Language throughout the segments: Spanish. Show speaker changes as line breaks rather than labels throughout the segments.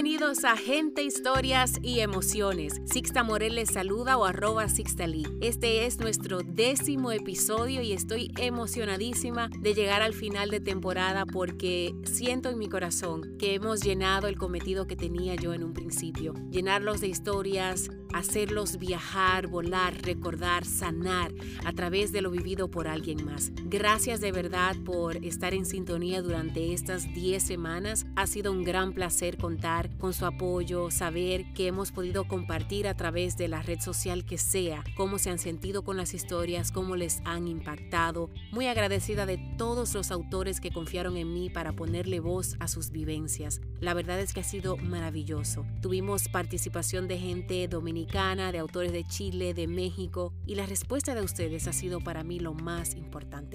Bienvenidos a Gente, Historias y Emociones. Sixta Morel les saluda o arroba Sixtalí. Este es nuestro décimo episodio y estoy emocionadísima de llegar al final de temporada porque siento en mi corazón que hemos llenado el cometido que tenía yo en un principio. Llenarlos de historias, hacerlos viajar, volar, recordar, sanar a través de lo vivido por alguien más. Gracias de verdad por estar en sintonía durante estas 10 semanas. Ha sido un gran placer contar con su apoyo, saber que hemos podido compartir a través de la red social que sea, cómo se han sentido con las historias, cómo les han impactado. Muy agradecida de todos los autores que confiaron en mí para ponerle voz a sus vivencias. La verdad es que ha sido maravilloso. Tuvimos participación de gente dominicana, de autores de Chile, de México y la respuesta de ustedes ha sido para mí lo más importante.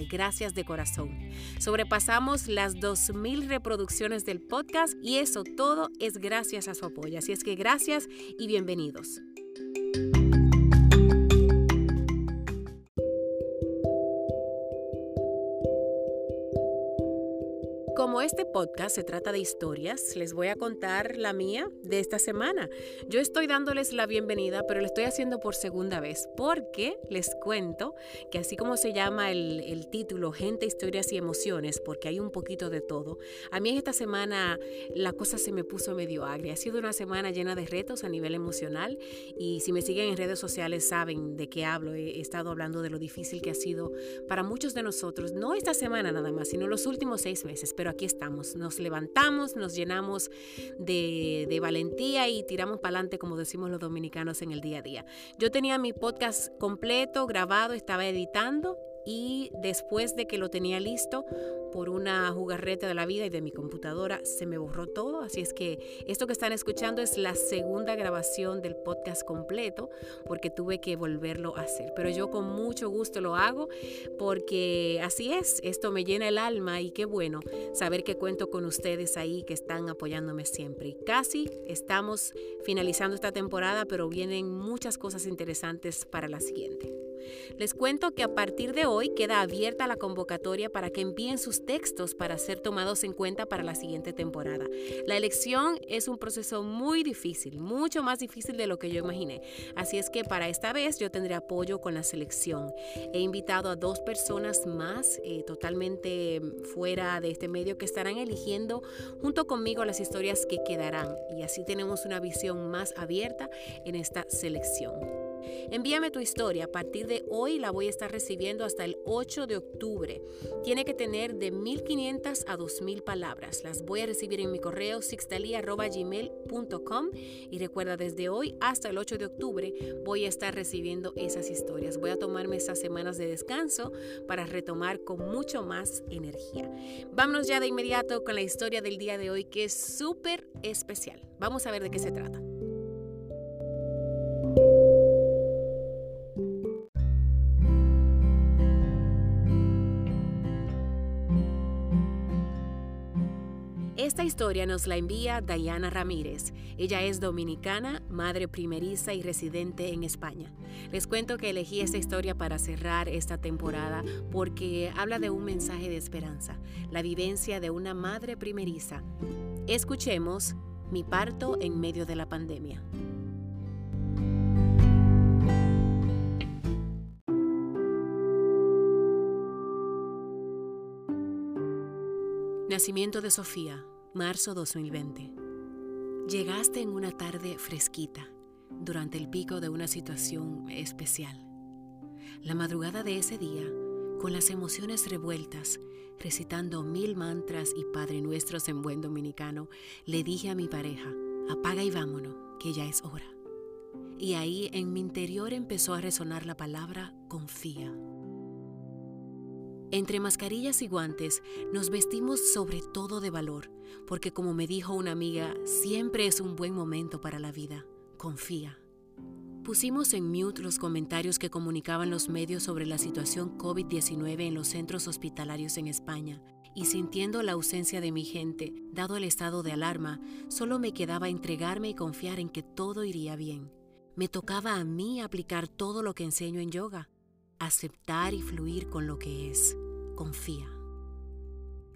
Gracias de corazón. Sobrepasamos las 2.000 reproducciones del podcast y eso todo es gracias a su apoyo. Así es que gracias y bienvenidos. Este podcast se trata de historias, les voy a contar la mía de esta semana. Yo estoy dándoles la bienvenida, pero lo estoy haciendo por segunda vez, porque les cuento que así como se llama el, el título, Gente, Historias y Emociones, porque hay un poquito de todo, a mí esta semana la cosa se me puso medio agria. Ha sido una semana llena de retos a nivel emocional y si me siguen en redes sociales saben de qué hablo. He estado hablando de lo difícil que ha sido para muchos de nosotros, no esta semana nada más, sino los últimos seis meses pero aquí estamos. Nos levantamos, nos llenamos de, de valentía y tiramos para adelante, como decimos los dominicanos en el día a día. Yo tenía mi podcast completo, grabado, estaba editando y después de que lo tenía listo por una jugarreta de la vida y de mi computadora se me borró todo, así es que esto que están escuchando es la segunda grabación del podcast completo porque tuve que volverlo a hacer, pero yo con mucho gusto lo hago porque así es, esto me llena el alma y qué bueno saber que cuento con ustedes ahí que están apoyándome siempre. Y casi estamos finalizando esta temporada, pero vienen muchas cosas interesantes para la siguiente. Les cuento que a partir de hoy queda abierta la convocatoria para que envíen sus textos para ser tomados en cuenta para la siguiente temporada. La elección es un proceso muy difícil, mucho más difícil de lo que yo imaginé. Así es que para esta vez yo tendré apoyo con la selección. He invitado a dos personas más eh, totalmente fuera de este medio que estarán eligiendo junto conmigo las historias que quedarán y así tenemos una visión más abierta en esta selección. Envíame tu historia. A partir de hoy la voy a estar recibiendo hasta el 8 de octubre. Tiene que tener de 1500 a 2000 palabras. Las voy a recibir en mi correo sixtalia.gmail.com y recuerda desde hoy hasta el 8 de octubre voy a estar recibiendo esas historias. Voy a tomarme esas semanas de descanso para retomar con mucho más energía. Vámonos ya de inmediato con la historia del día de hoy que es súper especial. Vamos a ver de qué se trata. Historia nos la envía Diana Ramírez. Ella es dominicana, madre primeriza y residente en España. Les cuento que elegí esta historia para cerrar esta temporada porque habla de un mensaje de esperanza, la vivencia de una madre primeriza. Escuchemos Mi parto en medio de la pandemia. Nacimiento de Sofía, marzo 2020. Llegaste en una tarde fresquita, durante el pico de una situación especial. La madrugada de ese día, con las emociones revueltas, recitando mil mantras y Padre Nuestros en buen dominicano, le dije a mi pareja, apaga y vámonos, que ya es hora. Y ahí en mi interior empezó a resonar la palabra confía. Entre mascarillas y guantes nos vestimos sobre todo de valor, porque como me dijo una amiga, siempre es un buen momento para la vida. Confía. Pusimos en mute los comentarios que comunicaban los medios sobre la situación COVID-19 en los centros hospitalarios en España, y sintiendo la ausencia de mi gente, dado el estado de alarma, solo me quedaba entregarme y confiar en que todo iría bien. Me tocaba a mí aplicar todo lo que enseño en yoga, aceptar y fluir con lo que es. Confía.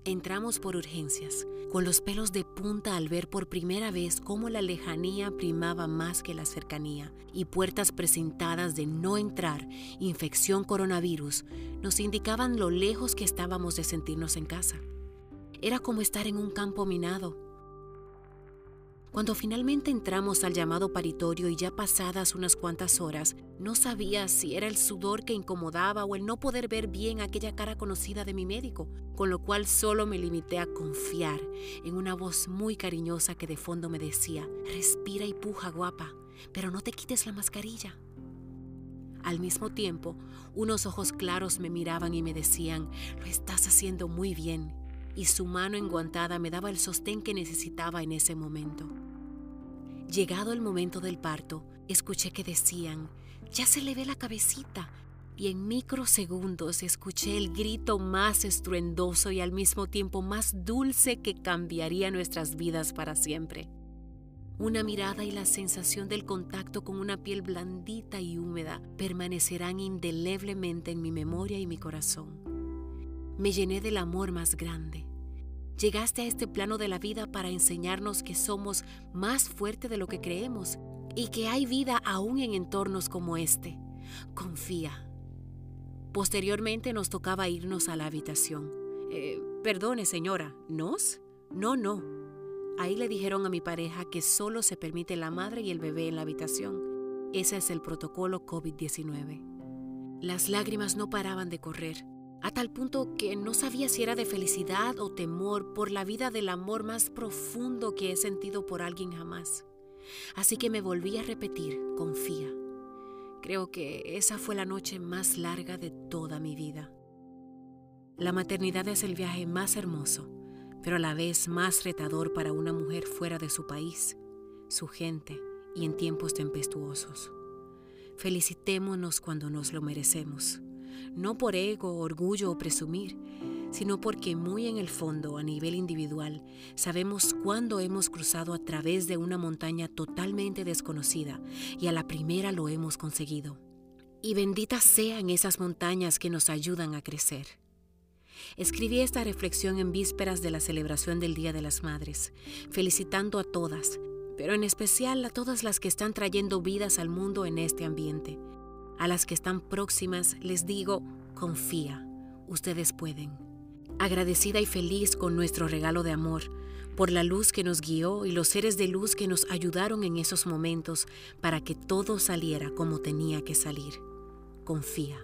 Entramos por urgencias, con los pelos de punta al ver por primera vez cómo la lejanía primaba más que la cercanía y puertas precintadas de no entrar, infección coronavirus, nos indicaban lo lejos que estábamos de sentirnos en casa. Era como estar en un campo minado, cuando finalmente entramos al llamado paritorio y ya pasadas unas cuantas horas, no sabía si era el sudor que incomodaba o el no poder ver bien aquella cara conocida de mi médico, con lo cual solo me limité a confiar en una voz muy cariñosa que de fondo me decía, respira y puja guapa, pero no te quites la mascarilla. Al mismo tiempo, unos ojos claros me miraban y me decían, lo estás haciendo muy bien, y su mano enguantada me daba el sostén que necesitaba en ese momento. Llegado el momento del parto, escuché que decían, ya se le ve la cabecita, y en microsegundos escuché el grito más estruendoso y al mismo tiempo más dulce que cambiaría nuestras vidas para siempre. Una mirada y la sensación del contacto con una piel blandita y húmeda permanecerán indeleblemente en mi memoria y mi corazón. Me llené del amor más grande, Llegaste a este plano de la vida para enseñarnos que somos más fuertes de lo que creemos y que hay vida aún en entornos como este. Confía. Posteriormente nos tocaba irnos a la habitación. Eh, perdone, señora, ¿nos? No, no. Ahí le dijeron a mi pareja que solo se permite la madre y el bebé en la habitación. Ese es el protocolo COVID-19. Las lágrimas no paraban de correr a tal punto que no sabía si era de felicidad o temor por la vida del amor más profundo que he sentido por alguien jamás. Así que me volví a repetir, confía. Creo que esa fue la noche más larga de toda mi vida. La maternidad es el viaje más hermoso, pero a la vez más retador para una mujer fuera de su país, su gente y en tiempos tempestuosos. Felicitémonos cuando nos lo merecemos no por ego, orgullo o presumir, sino porque muy en el fondo, a nivel individual, sabemos cuándo hemos cruzado a través de una montaña totalmente desconocida y a la primera lo hemos conseguido. Y benditas sean esas montañas que nos ayudan a crecer. Escribí esta reflexión en vísperas de la celebración del Día de las Madres, felicitando a todas, pero en especial a todas las que están trayendo vidas al mundo en este ambiente, a las que están próximas les digo, confía, ustedes pueden. Agradecida y feliz con nuestro regalo de amor, por la luz que nos guió y los seres de luz que nos ayudaron en esos momentos para que todo saliera como tenía que salir. Confía.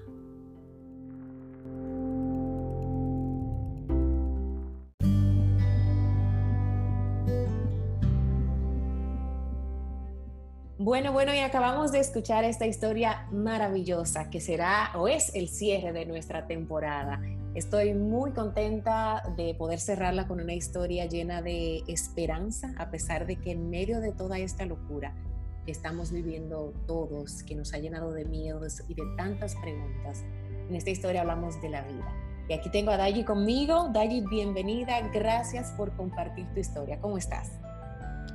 Bueno, bueno, y acabamos de escuchar esta historia maravillosa que será o es el cierre de nuestra temporada. Estoy muy contenta de poder cerrarla con una historia llena de esperanza, a pesar de que en medio de toda esta locura estamos viviendo todos, que nos ha llenado de miedos y de tantas preguntas. En esta historia hablamos de la vida. Y aquí tengo a Dayi conmigo. Dayi, bienvenida. Gracias por compartir tu historia. ¿Cómo estás?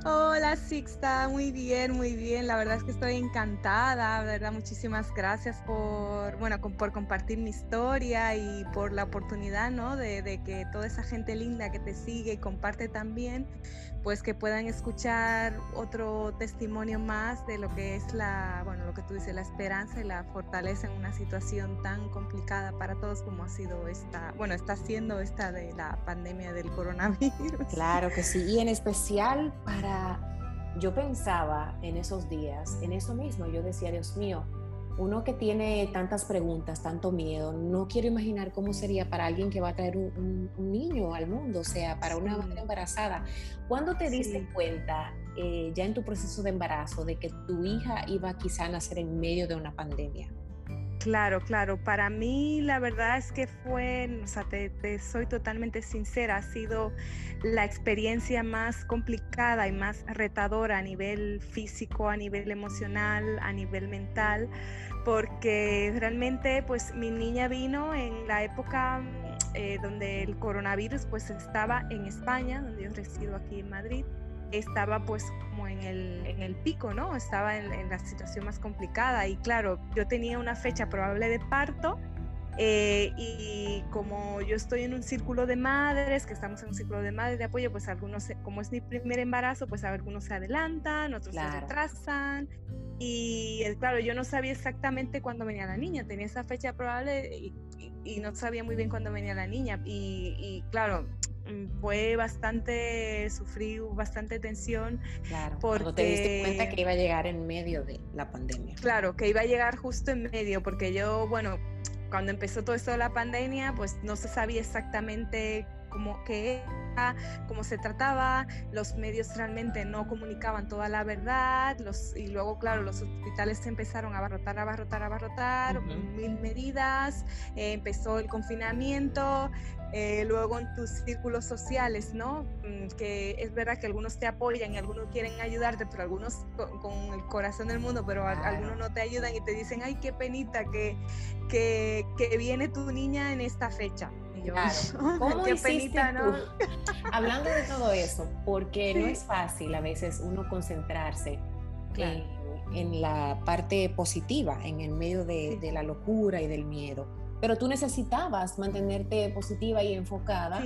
Hola Sixta, muy bien, muy bien. La verdad es que estoy encantada, ¿verdad? Muchísimas gracias por, bueno, por compartir mi historia y por la oportunidad, ¿no? De, que toda esa gente linda que te sigue y comparte también, pues que puedan escuchar otro testimonio más de lo que es la, bueno, lo que tú dices, la esperanza y la fortaleza en una situación tan complicada para todos como ha sido esta, bueno, está siendo esta de la pandemia del coronavirus.
Claro que sí, y en especial para yo pensaba en esos días, en eso mismo, yo decía, Dios mío, uno que tiene tantas preguntas, tanto miedo, no quiero imaginar cómo sería para alguien que va a traer un, niño al mundo, o sea, para una mujer embarazada. ¿Cuándo te diste cuenta, eh, ya en tu proceso de embarazo, de que tu hija iba quizá a nacer en medio de una pandemia?
Claro, claro. Para mí la verdad es que fue, o sea, te, soy totalmente sincera, ha sido la experiencia más complicada y más retadora a nivel físico, a nivel emocional, a nivel mental, porque realmente pues mi niña vino en la época eh, donde el coronavirus pues estaba en España, donde yo resido aquí en Madrid estaba pues como en el, en el pico, ¿no? Estaba en, la situación más complicada y claro, yo tenía una fecha probable de parto Eh, y como yo estoy en un círculo de madres, que estamos en un círculo de madres de apoyo, pues algunos, como es mi primer embarazo, pues algunos se adelantan, otros se retrasan. Y claro, yo no sabía exactamente cuándo venía la niña, tenía esa fecha probable y, no sabía muy bien cuándo venía la niña. Y, y claro, fue bastante, sufrí bastante tensión.
Claro, porque te diste cuenta que iba a llegar en medio de la pandemia.
Claro, que iba a llegar justo en medio, porque yo, bueno, cuando empezó todo esto de la pandemia, pues no se sabía exactamente cómo qué cómo se trataba, los medios realmente no comunicaban toda la verdad, los, y luego, claro, los hospitales se empezaron a abarrotar, abarrotar, abarrotar, mil medidas, eh, empezó el confinamiento, eh, luego en tus círculos sociales, ¿no? Mm, que es verdad que algunos te apoyan y algunos quieren ayudarte, pero algunos con, el corazón del mundo, pero algunos no te ayudan y te dicen, ay, qué penita que, que, que viene tu niña en esta fecha.
Claro. ¿Cómo qué penita, ¿no? Hablando de todo eso, porque no es fácil a veces uno concentrarse en, la parte positiva, en el medio de, de la locura y del miedo. Pero tú necesitabas mantenerte positiva y enfocada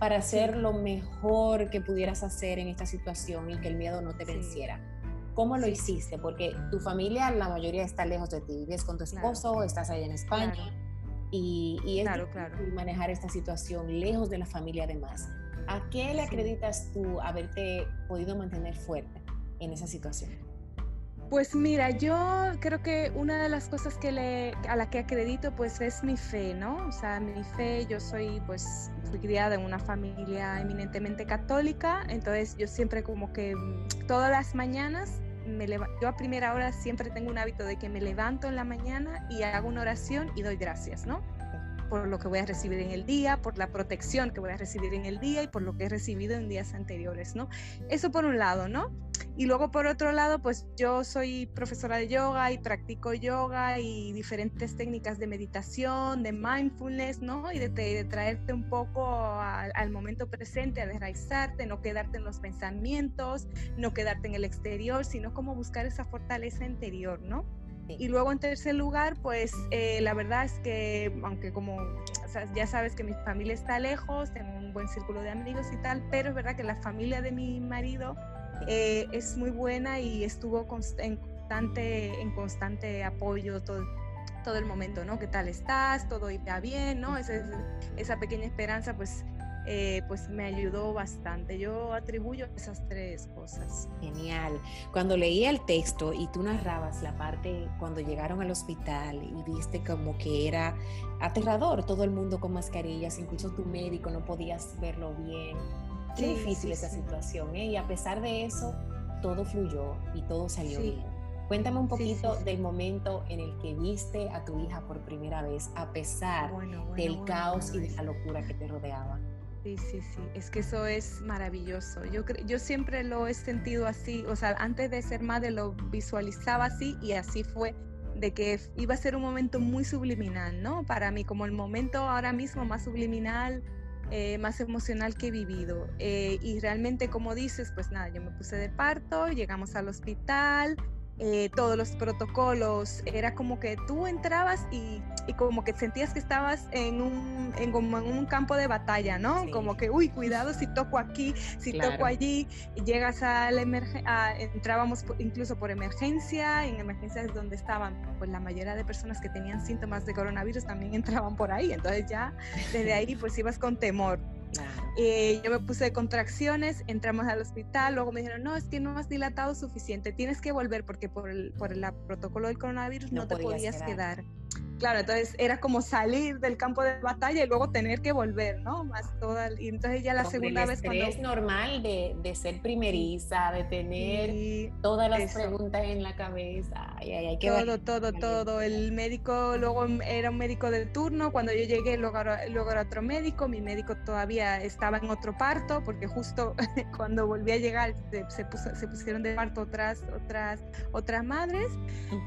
para hacer lo mejor que pudieras hacer en esta situación y que el miedo no te venciera. ¿Cómo lo hiciste? Porque tu familia, la mayoría está lejos de ti. Vives con tu esposo, estás allá en España y, y, es claro, manejar esta situación lejos de la familia además. ¿A qué le acreditas tú haberte podido mantener fuerte en esa situación?
Pues mira, yo creo que una de las cosas que le, a la que acredito pues es mi fe, ¿no? O sea, mi fe, yo soy pues fui criada en una familia eminentemente católica, entonces yo siempre como que mm, todas las mañanas me yo a primera hora siempre tengo un hábito de que me levanto en la mañana y hago una oración y doy gracias, ¿no? Por lo que voy a recibir en el día, por la protección que voy a recibir en el día y por lo que he recibido en días anteriores, ¿no? Eso por un lado, ¿no? Y luego por otro lado, pues yo soy profesora de yoga y practico yoga y diferentes técnicas de meditación, de mindfulness, ¿no? Y de, traerte un poco al momento presente, a desraizarte, no quedarte en los pensamientos, no quedarte en el exterior, sino como buscar esa fortaleza interior, ¿no? Y luego en tercer lugar, pues eh, la verdad es que, aunque como ya sabes que mi familia está lejos, tengo un buen círculo de amigos y tal, pero es verdad que la familia de mi marido eh, es muy buena y estuvo en constante, en constante apoyo todo, todo el momento, ¿no? ¿Qué tal estás? ¿Todo irá bien? ¿no? Esa, esa pequeña esperanza, pues, eh, pues me ayudó bastante. Yo atribuyo esas tres cosas.
Genial. Cuando leía el texto y tú narrabas la parte cuando llegaron al hospital y viste como que era aterrador, todo el mundo con mascarillas, incluso tu médico no podías verlo bien Qué difícil esa situación, ¿eh? Y a pesar de eso, todo fluyó y todo salió bien. Cuéntame un poquito del momento en el que viste a tu hija por primera vez, a pesar del caos y de la locura que te rodeaba.
Sí, sí, sí, es que eso es maravilloso. Yo, yo siempre lo he sentido así, o sea, antes de ser madre lo visualizaba así y así fue, de que iba a ser un momento muy subliminal, ¿no? Para mí, como el momento ahora mismo más subliminal eh, más emocional que he vivido. Eh, y realmente, como dices, pues nada, yo me puse de parto, llegamos al hospital, eh, todos los protocolos, era como que tú entrabas y, y, como que sentías que estabas en un, en, como en un campo de batalla, ¿no? Como que, uy, cuidado si toco aquí, si toco allí, y llegas a la emergencia, entrábamos incluso por emergencia, en emergencias donde estaban, pues la mayoría de personas que tenían síntomas de coronavirus también entraban por ahí, entonces ya desde ahí pues ibas con temor. Eh, yo me puse de contracciones, entramos al hospital, luego me dijeron, no, es que no has dilatado suficiente, tienes que volver porque por el, por el protocolo del coronavirus no, te podías quedar. Claro, entonces era como salir del campo de batalla y luego tener que volver, ¿no? Más toda, y entonces ya la segunda vez
cuando... Es normal de, de, ser primeriza, de tener todas las preguntas en la cabeza. Ay, ay, ay,
todo, todo, todo. El médico luego era un médico de turno, cuando yo llegué luego, luego era otro médico, mi médico todavía estaba en otro parto, porque justo cuando volví a llegar se, se, se pusieron de parto otras, otras, otras madres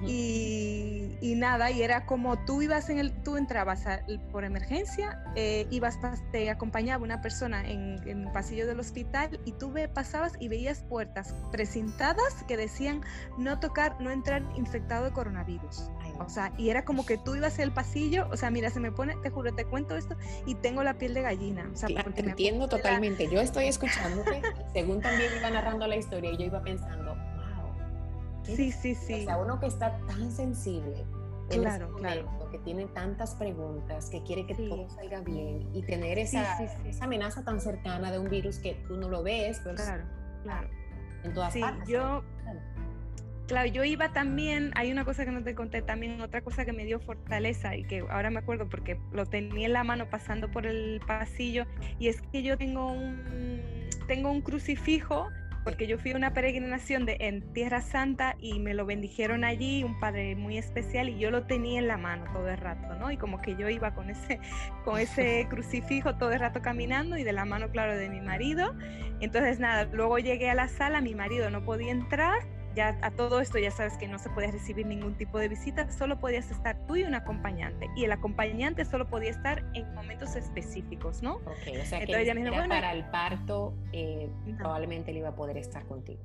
y, y nada, y era como tú ibas en el, tú entrabas por emergencia, eh, ibas, te acompañaba una persona en, en, el pasillo del hospital y tú ve, pasabas y veías puertas precintadas que decían no tocar, no entrar infectado de coronavirus. O sea, y era como que tú ibas el pasillo, o sea, mira, se me pone, te juro, te cuento esto y tengo la piel de gallina. O sea,
te entiendo totalmente. Yo estoy escuchándote, según también iba narrando la historia, y yo iba pensando, wow.
Sí, sí, sí.
O sea, uno que está tan sensible,
claro, claro.
que tiene tantas preguntas, que quiere que todo salga bien y tener esa, esa amenaza tan cercana de un virus que tú no lo ves,
pero claro, claro.
En todas
sí, Yo, claro, yo iba también, hay una cosa que no te conté también, otra cosa que me dio fortaleza y que ahora me acuerdo porque lo tenía en la mano pasando por el pasillo y es que yo tengo un, tengo un crucifijo porque yo fui a una peregrinación de, en Tierra Santa y me lo bendijeron allí, un padre muy especial, y yo lo tenía en la mano todo el rato, ¿no? Y como que yo iba con ese, con ese crucifijo todo el rato caminando y de la mano, claro, de mi marido. Entonces, nada, luego llegué a la sala, mi marido no podía entrar ya a todo esto ya sabes que no se puede recibir ningún tipo de visita, solo podías estar tú y un acompañante. Y el acompañante solo podía estar en momentos específicos, ¿no?
Ok, o sea que bueno, para el parto eh, probablemente él iba a poder estar contigo.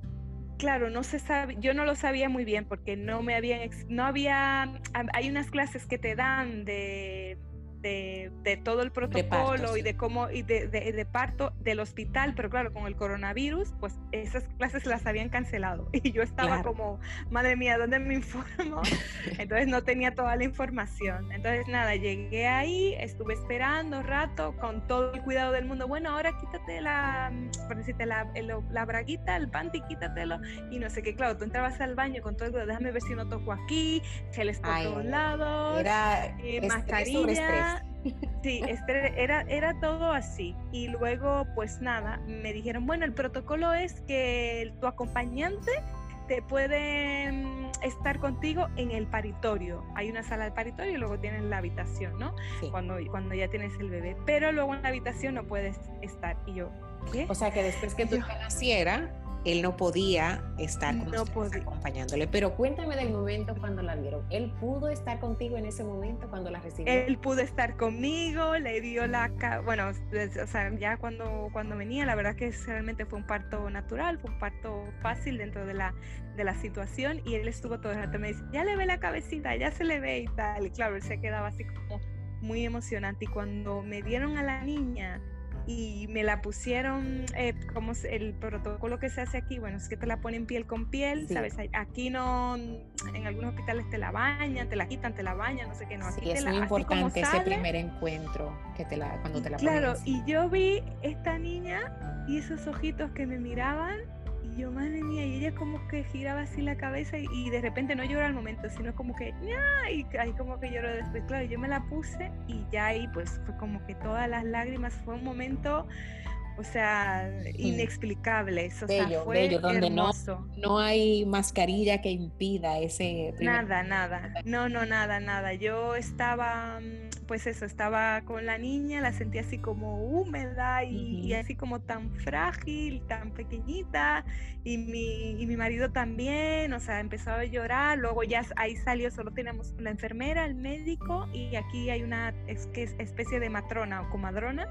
Claro, no se sabe, yo no lo sabía muy bien porque no me habían, no había, hay unas clases que te dan de de, todo el protocolo y de cómo y de, de, parto del hospital, pero claro, con el coronavirus, pues esas clases las habían cancelado y yo estaba como, madre mía, ¿dónde me informo? Entonces no tenía toda la información. Entonces nada, llegué ahí, estuve esperando un rato con todo el cuidado del mundo. Bueno, ahora quítate la, por decirte, la, la braguita, el panty, quítatelo y no sé qué. Claro, tú entrabas al baño con todo el cuidado, déjame ver si no toco aquí, geles por todos lados,
era eh, mascarilla.
Sí, este, era, era todo así. Y luego, pues nada, me dijeron, bueno, el protocolo es que tu acompañante te puede mm, estar contigo en el paritorio. Hay una sala de paritorio y luego tienes la habitación, ¿no? Cuando, cuando ya tienes el bebé. Pero luego en la habitación no puedes estar. Y yo, ¿qué?
O sea que después que tú naciera, él no podía estar con acompañándole. Pero cuéntame del momento cuando la vieron. ¿Él pudo estar contigo en ese momento cuando la recibió?
Él pudo estar conmigo, le dio la... Bueno, o sea, ya cuando, cuando venía, la verdad que realmente fue un parto natural, fue un parto fácil dentro de la, de la situación y él estuvo todo el rato, me dice, ya le ve la cabecita, ya se le ve y tal. Y claro, él se quedaba así como muy emocionante y cuando me dieron a la niña y me la pusieron, eh, como el protocolo que se hace aquí, bueno, es que te la ponen piel con piel, ¿sabes? Aquí no, en algunos hospitales te la bañan, te la quitan, te la bañan, no sé qué, no.
Aquí es muy importante ese primer encuentro que te la, cuando te la
Claro, y yo vi esta niña y esos ojitos que me miraban yo, madre mía, y ella como que giraba así la cabeza y, de repente no llora al momento, sino como que, y ahí como que lloró después. Claro, yo me la puse y ya ahí pues fue como que todas las lágrimas, fue un momento o sea, inexplicables. O sea, fue
donde no, no hay mascarilla que impida ese...
Nada, nada, no, no, nada, nada. Yo estaba, mm, pues eso, estaba con la niña, la sentí así como húmeda y, así como tan frágil, tan pequeñita, y mi, y mi marido también, o sea, empezó a llorar, luego ya ahí salió, solo tenemos la enfermera, el médico, y aquí hay una es, que es especie de matrona o comadrona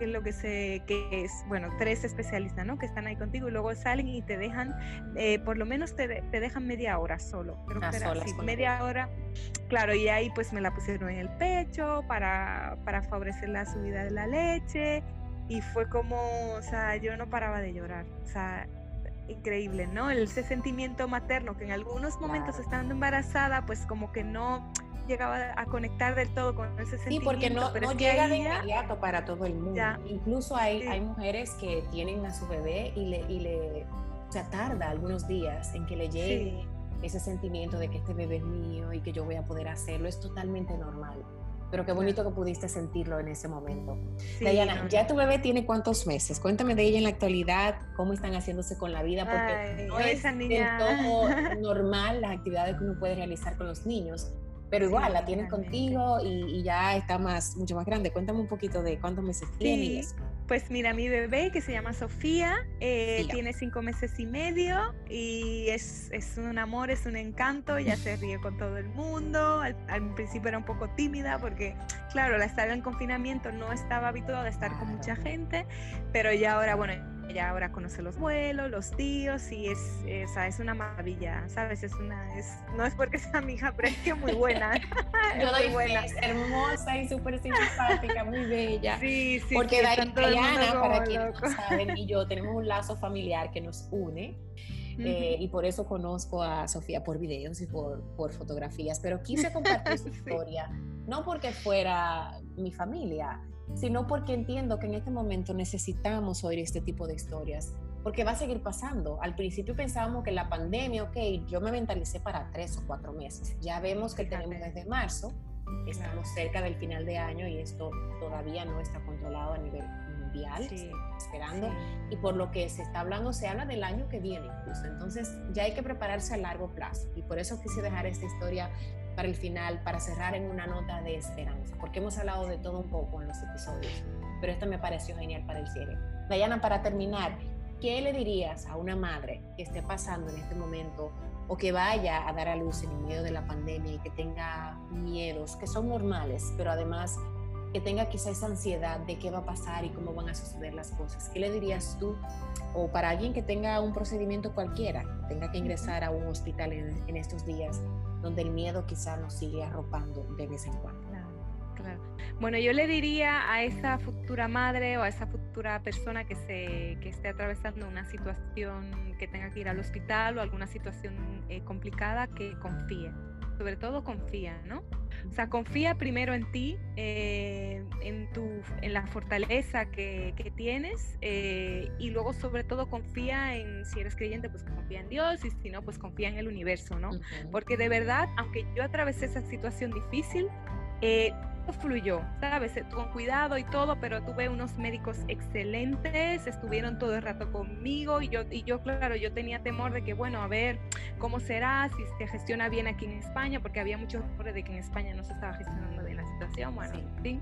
que es lo que se, que es, bueno, tres especialistas, ¿no? Que están ahí contigo y luego salen y te dejan, eh, por lo menos te, te, dejan media hora solo. Creo
ah,
que
era
así, media hora. Claro, y ahí pues me la pusieron en el pecho para, para favorecer la subida de la leche y fue como, o sea, yo no paraba de llorar, o sea, increíble, ¿no? Ese sentimiento materno que en algunos momentos estando embarazada, pues como que no llegaba a conectar del todo con ese sentimiento.
Sí, porque no, no llega de inmediato para todo el mundo. Incluso hay, hay mujeres que tienen a su bebé y le, y le o sea, tarda algunos días en que le llegue ese sentimiento de que este bebé es mío y que yo voy a poder hacerlo. Es totalmente normal. Pero qué bonito que pudiste sentirlo en ese momento. Diana, ¿ya tu bebé tiene cuántos meses? Cuéntame de ella en la actualidad, cómo están haciéndose con la vida, porque no es niña. todo normal las actividades que uno puede realizar con los niños. Pero igual, la tienen contigo y, ya está más, mucho más grande. Cuéntame un poquito de cuántos meses tiene.
Pues mira, mi bebé que se llama Sofía, eh, tiene cinco meses y medio y es, es, un amor, es un encanto, ya se ríe con todo el mundo. Al, principio era un poco tímida porque, claro, la estar en confinamiento no estaba habituada a estar con mucha gente, pero ya ahora, bueno, ella ahora conoce los abuelos, los tíos y es, es, es una maravilla, ¿sabes? Es una, es, no es porque sea mi hija, pero es que muy buena.
Yo doy buena. hermosa y súper simpática, muy bella. Sí, sí. Porque Diana, para quienes no saben, y yo tenemos un lazo familiar que nos une. Eh, y por eso conozco a Sofía por videos y por, por fotografías, pero quise compartir su historia, no porque fuera mi familia, sino porque entiendo que en este momento necesitamos oír este tipo de historias, porque va a seguir pasando. Al principio pensábamos que la pandemia, ok, yo me mentalicé para tres o cuatro meses. Ya vemos que tenemos desde marzo, estamos cerca del final de año y esto todavía no está controlado a nivel mundial, esperando, y por lo que se está hablando, se habla del año que viene incluso. Entonces ya hay que prepararse a largo plazo y por eso quise dejar esta historia para el final, para cerrar en una nota de esperanza, porque hemos hablado de todo un poco en los episodios, pero esto me pareció genial para el cierre. Dayana, para terminar, ¿qué le dirías a una madre que esté pasando en este momento o que vaya a dar a luz en el medio de la pandemia y que tenga miedos que son normales, pero además que tenga quizá esa ansiedad de qué va a pasar y cómo van a suceder las cosas. ¿Qué le dirías tú? O para alguien que tenga un procedimiento cualquiera, tenga que ingresar a un hospital en, en estos días, donde el miedo quizá nos sigue arropando de vez en cuando.
Claro, Bueno, yo le diría a esa futura madre o a esa futura persona que, se, que esté atravesando una situación que tenga que ir al hospital o alguna situación eh, complicada que confíe sobre todo confía, ¿no? O sea, confía primero en ti, eh, en, tu, en la fortaleza que, que tienes eh, y luego sobre todo confía en, si eres creyente, pues confía en Dios y si no, pues confía en el universo, ¿no? Porque de verdad, aunque yo atravesé esa situación difícil, eh, fluyó, ¿sabes? Con cuidado y todo, pero tuve unos médicos excelentes, estuvieron todo el rato conmigo y yo, y yo, claro, yo tenía temor de que, bueno, a ver cómo será, si se gestiona bien aquí en España, porque había muchos temores de que en España no se estaba gestionando bueno, sí.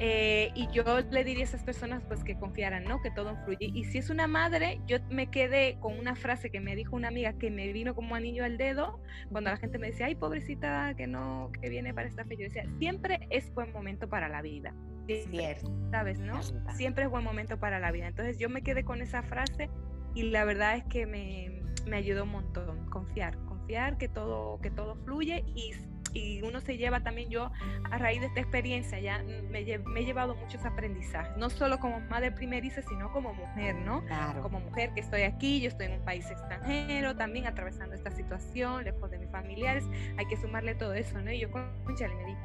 Eh, y yo le diría a esas personas pues que confiaran, ¿no? Que todo fluye. Y si es una madre, yo me quedé con una frase que me dijo una amiga que me vino como anillo al dedo, cuando la gente me decía, ay, pobrecita, que no, que viene para esta fecha. Yo decía, siempre es buen momento para la vida. Cierto. ¿Sabes, no? Siempre es buen momento para la vida. Entonces yo me quedé con esa frase y la verdad es que me, me ayudó un montón. Confiar, confiar que todo, que todo fluye y y uno se lleva también yo a raíz de esta experiencia ya me, he llevado muchos aprendizajes, no solo como madre primeriza, sino como mujer, ¿no? Como mujer que estoy aquí, yo estoy en un país extranjero, también atravesando esta situación, lejos de mis familiares, hay que sumarle todo eso, ¿no? Y yo con le me di,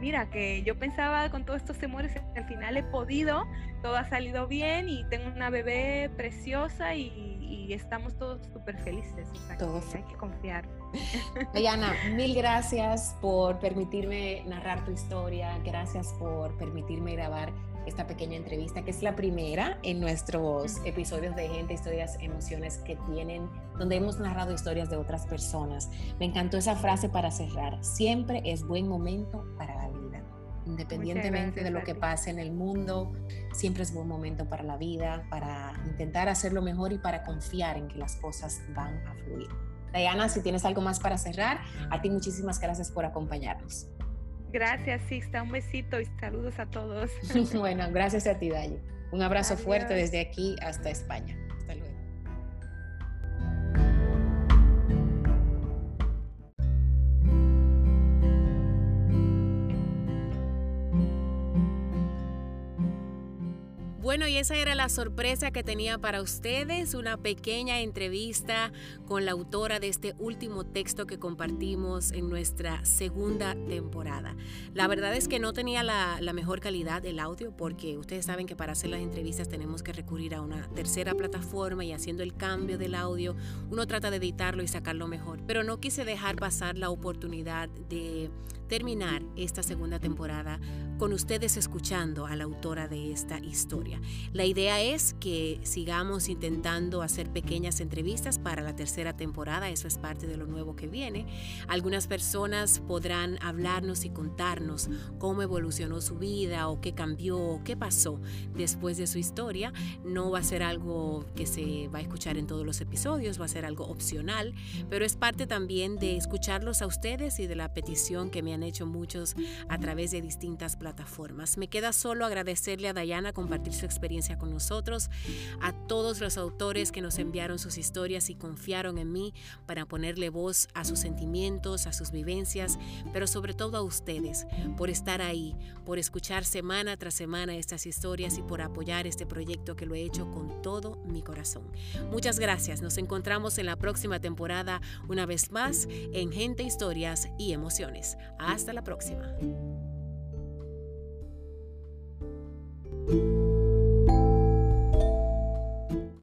mira, que yo pensaba con todos estos temores, al final he podido, todo ha salido bien y tengo una bebé preciosa y, estamos todos súper felices. O hay que confiar.
Diana, mil gracias por permitirme narrar tu historia, gracias por permitirme grabar esta pequeña entrevista, que es la primera en nuestros episodios de Gente, Historias, Emociones que tienen, donde hemos narrado historias de otras personas. Me encantó esa frase para cerrar. Siempre es buen momento para la vida. Independientemente de lo que pase en el mundo, siempre es buen momento para la vida, para intentar hacerlo mejor y para confiar en que las cosas van a fluir. Diana, si tienes algo más para cerrar, a ti muchísimas gracias por acompañarnos.
Gracias, Sixta. Un besito y saludos a todos.
bueno, gracias a ti, Dayo. Un abrazo fuerte desde aquí hasta España. Bueno, y esa era la sorpresa que tenía para ustedes, una pequeña entrevista con la autora de este último texto que compartimos en nuestra segunda temporada. La verdad es que no tenía la, mejor calidad del audio porque ustedes saben que para hacer las entrevistas tenemos que recurrir a una tercera plataforma y haciendo el cambio del audio uno trata de editarlo y sacarlo mejor. Pero no quise dejar pasar la oportunidad de terminar esta segunda temporada con ustedes escuchando a la autora de esta historia. La idea es que sigamos intentando hacer pequeñas entrevistas para la tercera temporada, eso es parte de lo nuevo que viene. Algunas personas podrán hablarnos y contarnos cómo evolucionó su vida o qué cambió o qué pasó después de su historia. No va a ser algo que se va a escuchar en todos los episodios, va a ser algo opcional, pero es parte también de escucharlos a ustedes y de la petición que me han hecho muchos a través de distintas
plataformas. Me queda solo agradecerle a Dayana compartir su experiencia con nosotros, a todos los autores que nos enviaron sus historias y confiaron en mí para ponerle voz a sus sentimientos, a sus vivencias, pero sobre todo a ustedes por estar ahí, por escuchar semana tras semana estas historias y por apoyar este proyecto que lo he hecho con todo mi corazón. Muchas gracias. Nos encontramos en la próxima temporada una vez más en Gente, Historias y Emociones. Hasta la próxima.